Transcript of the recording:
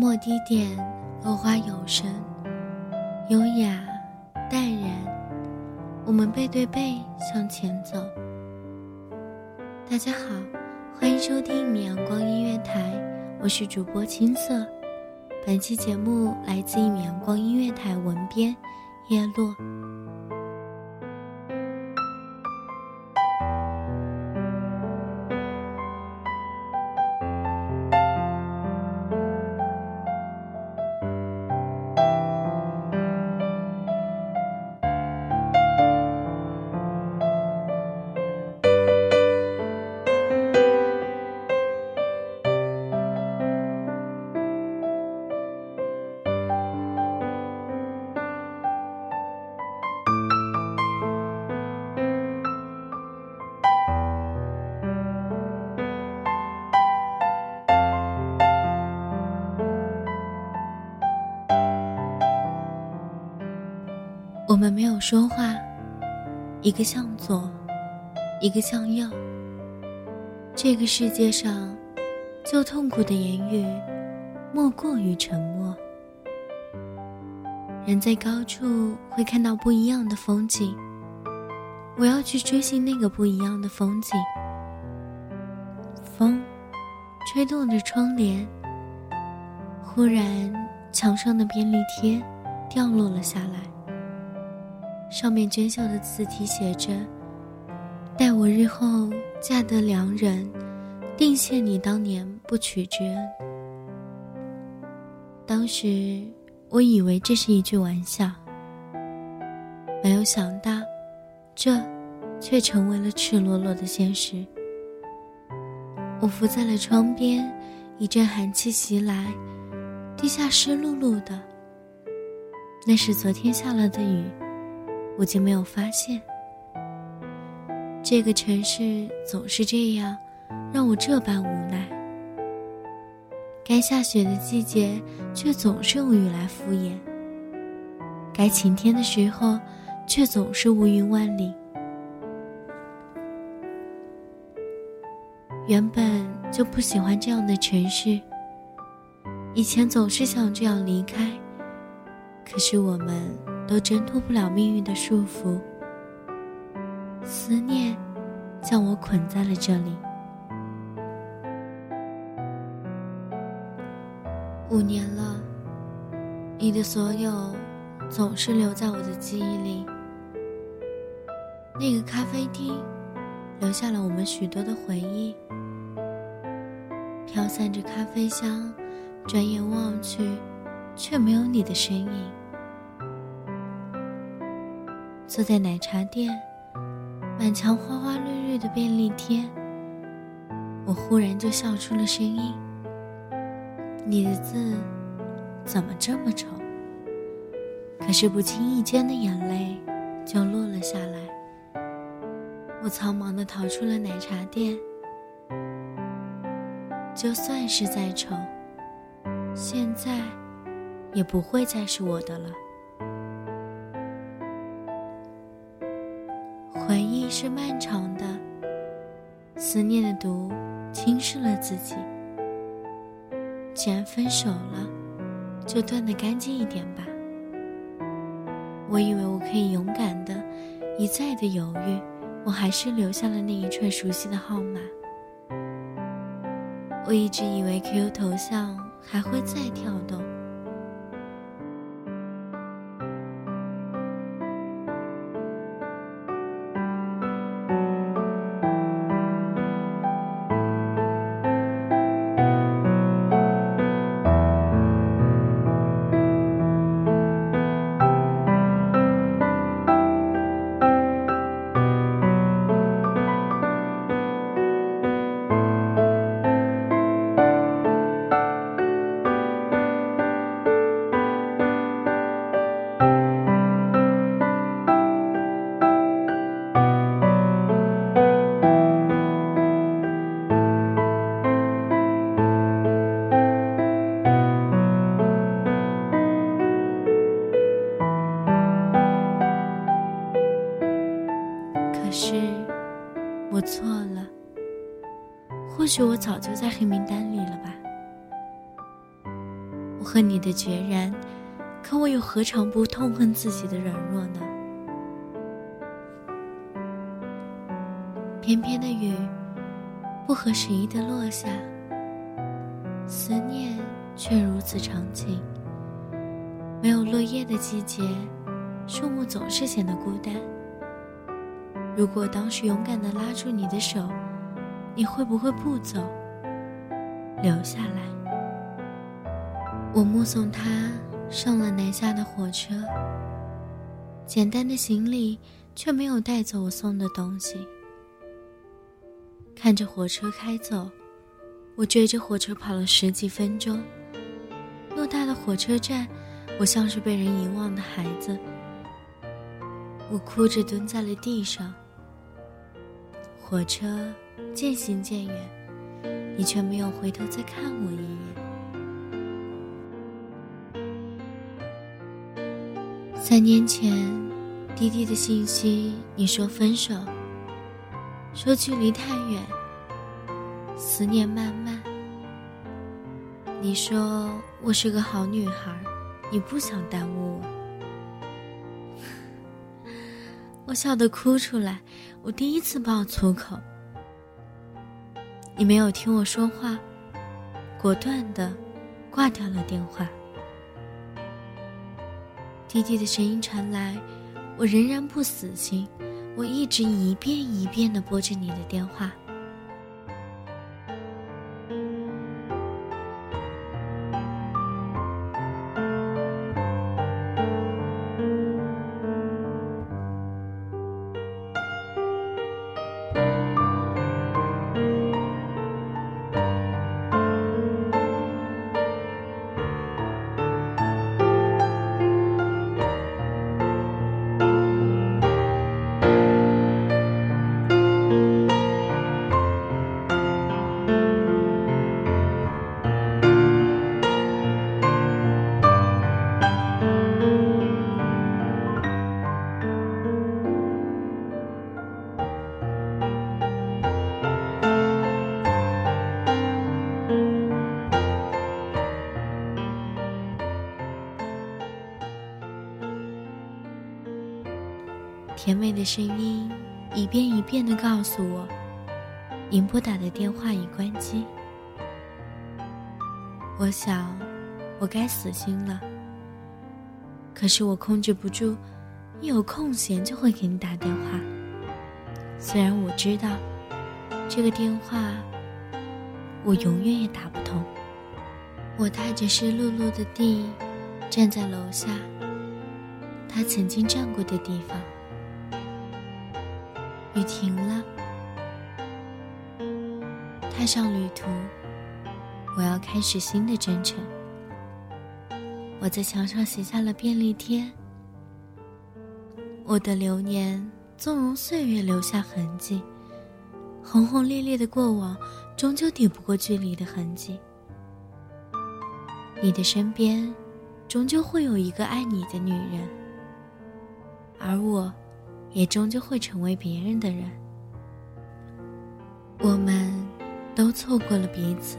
墨低点，落花有声，优雅淡然。我们背对背向前走。大家好，欢迎收听米阳光音乐台，我是主播青色。本期节目来自米阳光音乐台文编叶落。我们没有说话，一个向左，一个向右。这个世界上，最痛苦的言语，莫过于沉默。人在高处会看到不一样的风景，我要去追寻那个不一样的风景。风，吹动着窗帘，忽然墙上的便利贴掉落了下来。上面娟秀的字体写着：“待我日后嫁得良人，定谢你当年不娶之恩。”当时我以为这是一句玩笑，没有想到，这却成为了赤裸裸的现实。我伏在了窗边，一阵寒气袭来，地下湿漉漉的，那是昨天下了的雨。我竟没有发现，这个城市总是这样，让我这般无奈。该下雪的季节，却总是用雨来敷衍；该晴天的时候，却总是乌云万里。原本就不喜欢这样的城市，以前总是想这样离开，可是我们。都挣脱不了命运的束缚，思念将我捆在了这里。五年了，你的所有总是留在我的记忆里。那个咖啡厅留下了我们许多的回忆，飘散着咖啡香，转眼望去，却没有你的身影。坐在奶茶店，满墙花花绿绿的便利贴，我忽然就笑出了声音。你的字怎么这么丑？可是不经意间的眼泪就落了下来。我匆忙的逃出了奶茶店。就算是再丑，现在也不会再是我的了。是漫长的，思念的毒侵蚀了自己。既然分手了，就断得干净一点吧。我以为我可以勇敢的，一再的犹豫，我还是留下了那一串熟悉的号码。我一直以为 QQ 头像还会再跳动。我错了或许我早就在黑名单里了吧。我恨你的决然，可我又何尝不痛恨自己的软弱呢？偏偏的雨，不合时宜的落下，思念却如此长情。没有落叶的季节，树木总是显得孤单。如果当时勇敢的拉住你的手。你会不会不走，留下来？我目送他上了南下的火车，简单的行李却没有带走我送的东西。看着火车开走，我追着火车跑了十几分钟。偌大的火车站，我像是被人遗忘的孩子。我哭着蹲在了地上。火车。渐行渐远，你却没有回头再看我一眼。三年前，滴滴的信息，你说分手，说距离太远，思念漫漫。你说我是个好女孩，你不想耽误我。我笑得哭出来，我第一次爆粗口。你没有听我说话，果断的挂掉了电话。弟弟的声音传来，我仍然不死心，我一直一遍一遍的拨着你的电话。甜美的声音一遍一遍的告诉我，您拨打的电话已关机。我想，我该死心了。可是我控制不住，一有空闲就会给你打电话。虽然我知道，这个电话我永远也打不通。我踏着湿漉漉的地，站在楼下，他曾经站过的地方。雨停了，踏上旅途，我要开始新的征程。我在墙上写下了便利贴。我的流年纵容岁月留下痕迹，轰轰烈烈的过往终究抵不过距离的痕迹。你的身边，终究会有一个爱你的女人，而我。也终究会成为别人的人，我们都错过了彼此。